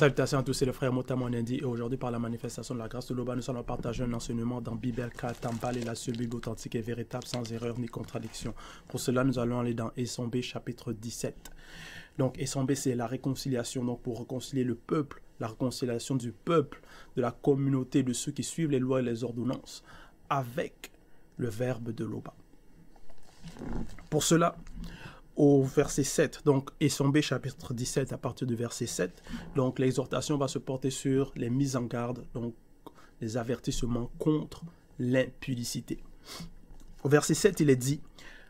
Salutations à tous, c'est le frère Motamonendi et aujourd'hui par la manifestation de la grâce de l'Oba, nous allons partager un enseignement dans Bibelka Tambal et la Bible authentique et véritable sans erreur ni contradiction. Pour cela, nous allons aller dans Essombe chapitre 17. Donc Essombe, c'est la réconciliation, donc pour réconcilier le peuple, la réconciliation du peuple, de la communauté, de ceux qui suivent les lois et les ordonnances, avec le verbe de l'Oba. Pour cela, au verset 7, donc Essombe chapitre 17 à partir du verset 7. Donc l'exhortation va se porter sur les mises en garde, donc les avertissements contre l'impudicité. Au verset 7, il est dit,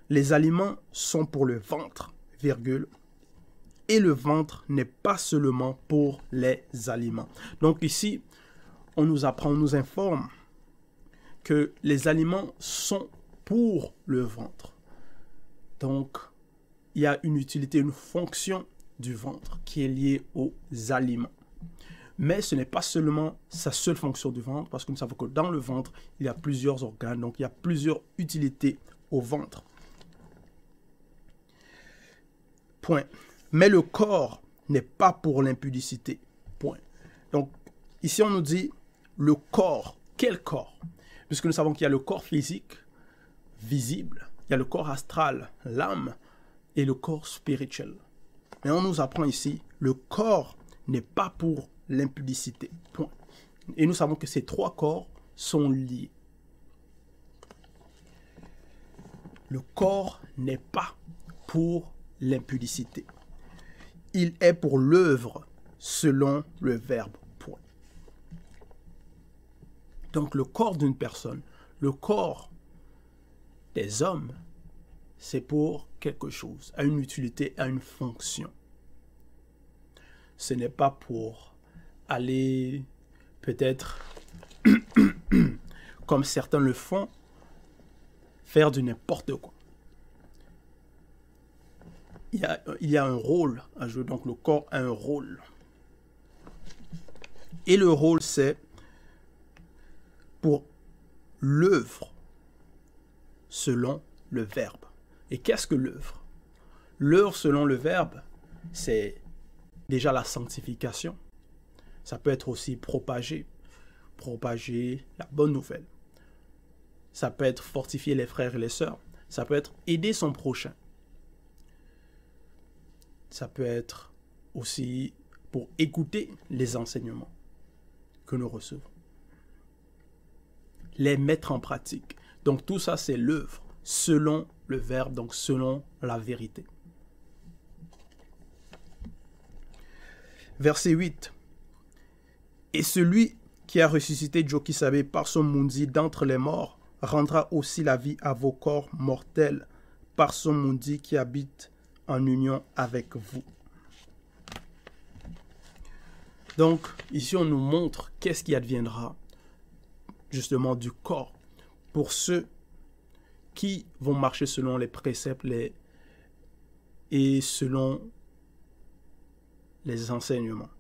les aliments sont pour le ventre, virgule, et le ventre n'est pas seulement pour les aliments. Donc ici, on nous apprend, on nous informe que les aliments sont pour le ventre. Donc, il y a une utilité, une fonction du ventre qui est liée aux aliments. Mais ce n'est pas seulement sa seule fonction du ventre, parce que nous savons que dans le ventre, il y a plusieurs organes, donc il y a plusieurs utilités au ventre. Point. Mais le corps n'est pas pour l'impudicité. Point. Donc, ici, on nous dit le corps. Quel corps? Puisque nous savons qu'il y a le corps physique, visible, il y a le corps astral, l'âme, et le corps spirituel. Mais on nous apprend ici, le corps n'est pas pour l'impudicité. Point. Et nous savons que ces trois corps sont liés. Le corps n'est pas pour l'impudicité. Il est pour l'œuvre selon le verbe. Point. Donc le corps d'une personne, le corps des hommes, c'est pour quelque chose, à une utilité, à une fonction. Ce n'est pas pour aller peut-être, comme certains le font, faire du n'importe quoi. Il y, a, un rôle à jouer, donc le corps a un rôle. Et le rôle, c'est pour l'œuvre selon le verbe. Et qu'est-ce que l'œuvre? L'œuvre, selon le verbe, c'est déjà la sanctification. Ça peut être aussi propager, propager la bonne nouvelle. Ça peut être fortifier les frères et les sœurs. Ça peut être aider son prochain. Ça peut être aussi pour écouter les enseignements que nous recevons. Les mettre en pratique. Donc tout ça, c'est l'œuvre selon le verbe, donc selon la vérité. Verset 8. Et celui qui a ressuscité Jokisabe par son mundi d'entre les morts rendra aussi la vie à vos corps mortels par son mundi qui habite en union avec vous. Donc, ici, on nous montre qu'est-ce qui adviendra justement du corps pour ceux qui vont marcher selon les préceptes et selon les enseignements,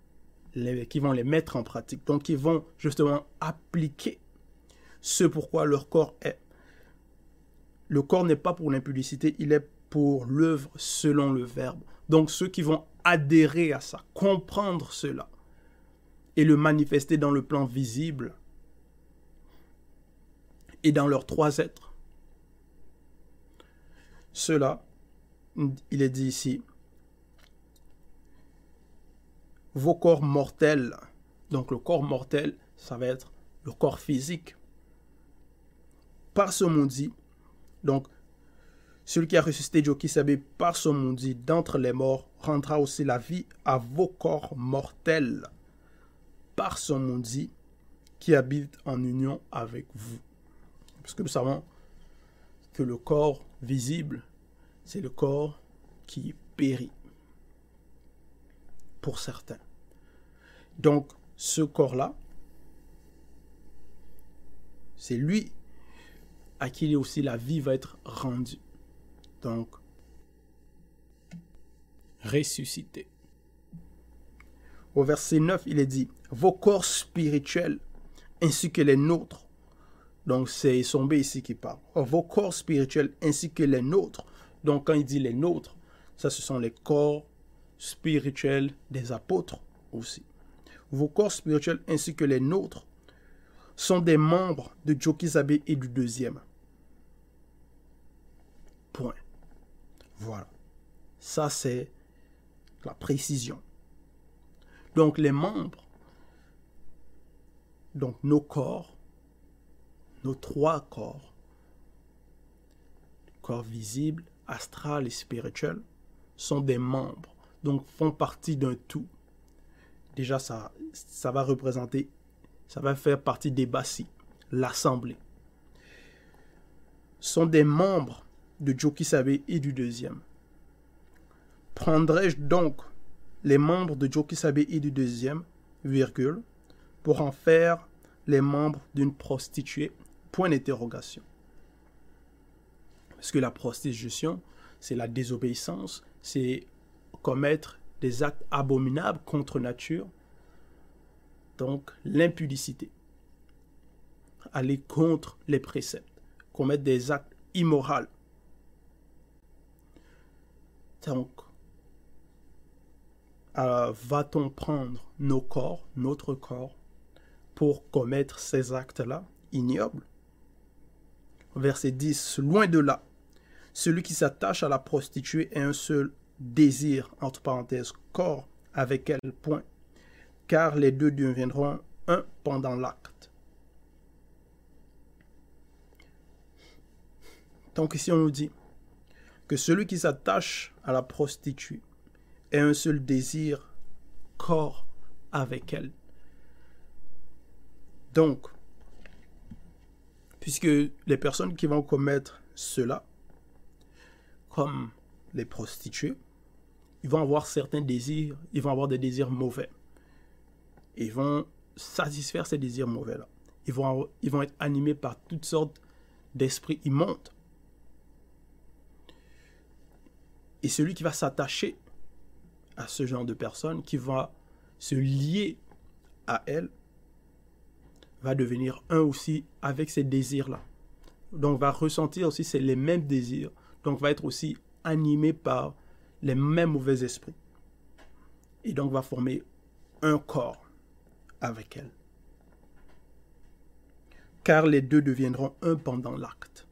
qui vont les mettre en pratique. Donc, qui vont justement appliquer ce pourquoi leur corps est. Le corps n'est pas pour l'impudicité, il est pour l'œuvre selon le verbe. Donc, ceux qui vont adhérer à ça, comprendre cela et le manifester dans le plan visible et dans leurs trois êtres, cela, il est dit ici, vos corps mortels, donc le corps mortel, ça va être le corps physique, par ce maudit, donc celui qui a ressuscité Jokisabe par ce maudit d'entre les morts rendra aussi la vie à vos corps mortels par son maudit qui habite en union avec vous. Parce que nous savons le corps visible, c'est le corps qui périt pour certains. Donc, ce corps-là, c'est lui à qui aussi la vie va être rendue. Donc, ressuscité. Au verset 9, il est dit, vos corps spirituels ainsi que les nôtres donc c'est Sombé ici qui parle. Vos corps spirituels ainsi que les nôtres. Donc quand il dit les nôtres, ça ce sont les corps spirituels des apôtres aussi. vos corps spirituels ainsi que les nôtres sont des membres de Jokizabe et du deuxième. Point. Voilà. Ça, c'est la précision. Donc, les membres, donc nos corps, nos trois corps, corps visible, astral et spirituel, sont des membres, donc font partie d'un tout. Déjà, ça, va représenter, ça va faire partie des bassis, l'assemblée. Sont des membres de Jokisabe et du deuxième. Prendrai-je donc les membres de Jokisabe et du deuxième, virgule, pour en faire les membres d'une prostituée? Point d'interrogation. Parce que la prostitution, c'est la désobéissance, c'est commettre des actes abominables contre nature, donc l'impudicité, aller contre les préceptes, commettre des actes immoraux. Donc, euh, va-t-on prendre nos corps, notre corps, pour commettre ces actes-là ignobles? Verset 10, loin de là, celui qui s'attache à la prostituée est un seul désir, entre parenthèses, corps avec elle, point, car les deux deviendront un pendant l'acte. Donc ici on nous dit que celui qui s'attache à la prostituée est un seul désir, corps avec elle. Donc, puisque les personnes qui vont commettre cela, comme les prostituées, ils vont avoir certains désirs, ils vont avoir des désirs mauvais. Ils vont satisfaire ces désirs mauvais-là. Ils vont, ils vont être animés par toutes sortes d'esprits immondes. Et celui qui va s'attacher à ce genre de personne, qui va se lier à elle, va devenir un aussi avec ces désirs-là. Donc va ressentir aussi les mêmes désirs. Donc va être aussi animé par les mêmes mauvais esprits. Et donc va former un corps avec elle. Car les deux deviendront un pendant l'acte.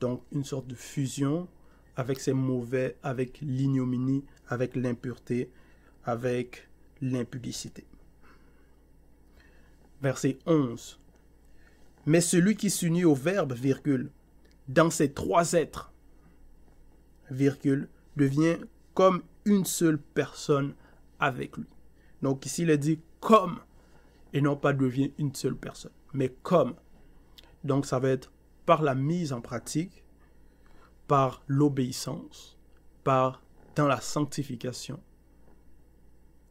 Donc une sorte de fusion avec ces mauvais, avec l'ignominie, avec l'impureté, avec l'impudicité verset 11. Mais celui qui s'unit au Verbe, virgule, dans ces trois êtres, virgule, devient comme une seule personne avec lui. Donc ici, il est dit comme, et non pas devient une seule personne, mais comme. Donc ça va être par la mise en pratique, par l'obéissance, par dans la sanctification.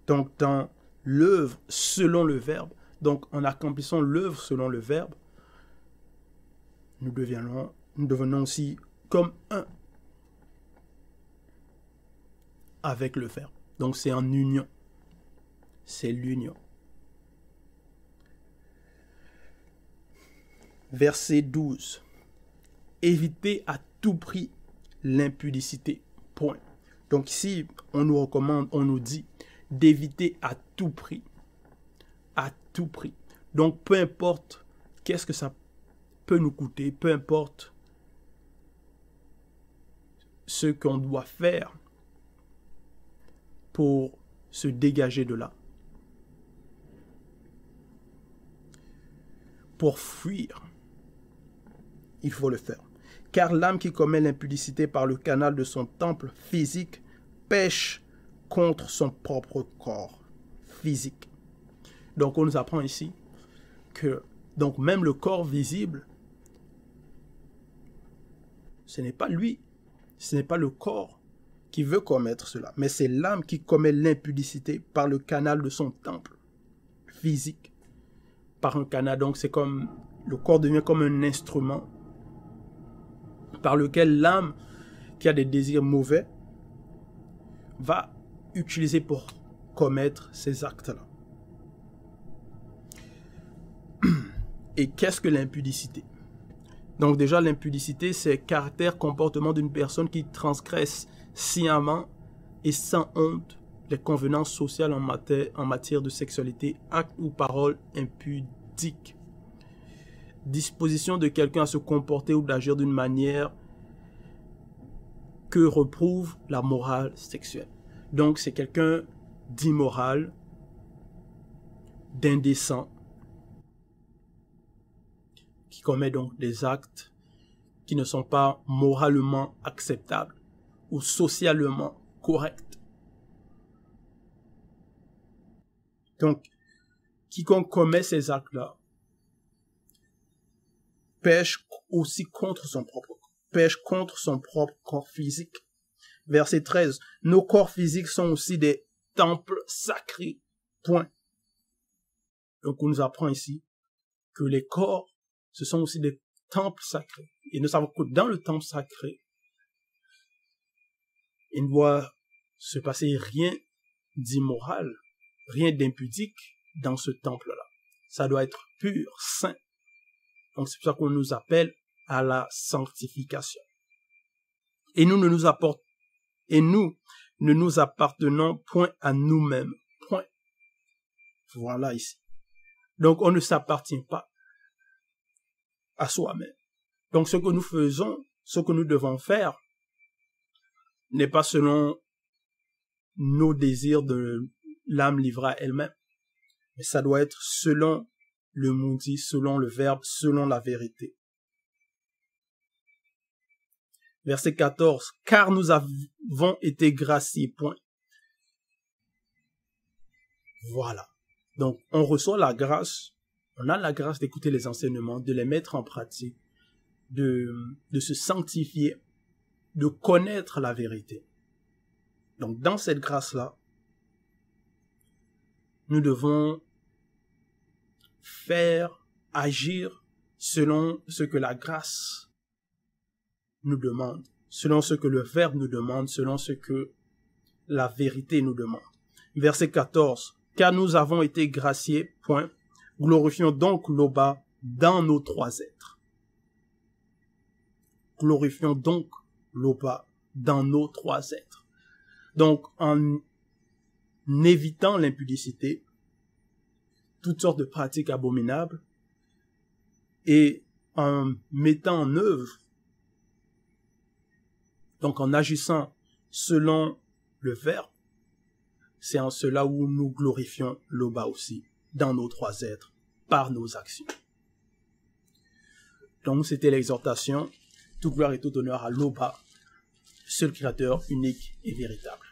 Donc dans l'œuvre selon le Verbe, donc, en accomplissant l'œuvre selon le Verbe, nous devenons, aussi comme un avec le Verbe. Donc, c'est en union. C'est l'union. Verset 12. Évitez à tout prix l'impudicité. Point. Donc ici, on nous recommande, on nous dit d'éviter à tout prix prix. Donc peu importe qu'est-ce que ça peut nous coûter, peu importe ce qu'on doit faire pour se dégager de là. Pour fuir, il faut le faire. Car l'âme qui commet l'impudicité par le canal de son temple physique pêche contre son propre corps physique. Donc on nous apprend ici que donc même le corps visible, ce n'est pas lui, ce n'est pas le corps qui veut commettre cela, mais c'est l'âme qui commet l'impudicité par le canal de son temple physique. Par un canal, donc c'est comme le corps devient comme un instrument par lequel l'âme qui a des désirs mauvais va utiliser pour commettre ces actes-là. Et qu'est-ce que l'impudicité? Donc déjà, l'impudicité, c'est caractère, comportement d'une personne qui transgresse sciemment et sans honte les convenances sociales en matière, en matière de sexualité, actes ou paroles impudiques. Disposition de quelqu'un à se comporter ou d'agir d'une manière que reprouve la morale sexuelle. Donc c'est quelqu'un d'immoral, d'indécent, qui commet donc des actes qui ne sont pas moralement acceptables ou socialement corrects. Donc, quiconque commet ces actes-là pêche aussi contre son propre corps, pêche contre son propre corps physique. Verset 13. Nos corps physiques sont aussi des temples sacrés. Point. Donc, on nous apprend ici que les corps, ce sont aussi des temples sacrés. Et nous savons que dans le temple sacré, il ne doit se passer rien d'immoral, rien d'impudique dans ce temple-là. Ça doit être pur, saint. Donc c'est pour ça qu'on nous appelle à la sanctification. Et nous ne nous apportons, et nous ne nous appartenons point à nous-mêmes. Point. Voilà ici. Donc on ne s'appartient pas à soi-même. Donc ce que nous faisons, ce que nous devons faire, n'est pas selon nos désirs de l'âme livrée à elle-même. Mais ça doit être selon le maudit, selon le verbe, selon la vérité. Verset 14. Car nous avons été graciés. Point. Voilà. Donc, on reçoit la grâce, on a la grâce d'écouter les enseignements, de les mettre en pratique, de, se sanctifier, de connaître la vérité. Donc, dans cette grâce-là, nous devons faire agir selon ce que la grâce nous demande, selon ce que le Verbe nous demande, selon ce que la vérité nous demande. Verset 14. Car nous avons été graciés, point. Glorifions donc l'Oba dans nos trois êtres. Glorifions donc l'Oba dans nos trois êtres. Donc, en évitant l'impudicité, toutes sortes de pratiques abominables, et en mettant en œuvre, donc en agissant selon le Verbe, c'est en cela où nous glorifions l'Oba aussi, dans nos trois êtres, par nos actions. Donc c'était l'exhortation, tout gloire et tout honneur à l'Oba, seul créateur unique et véritable.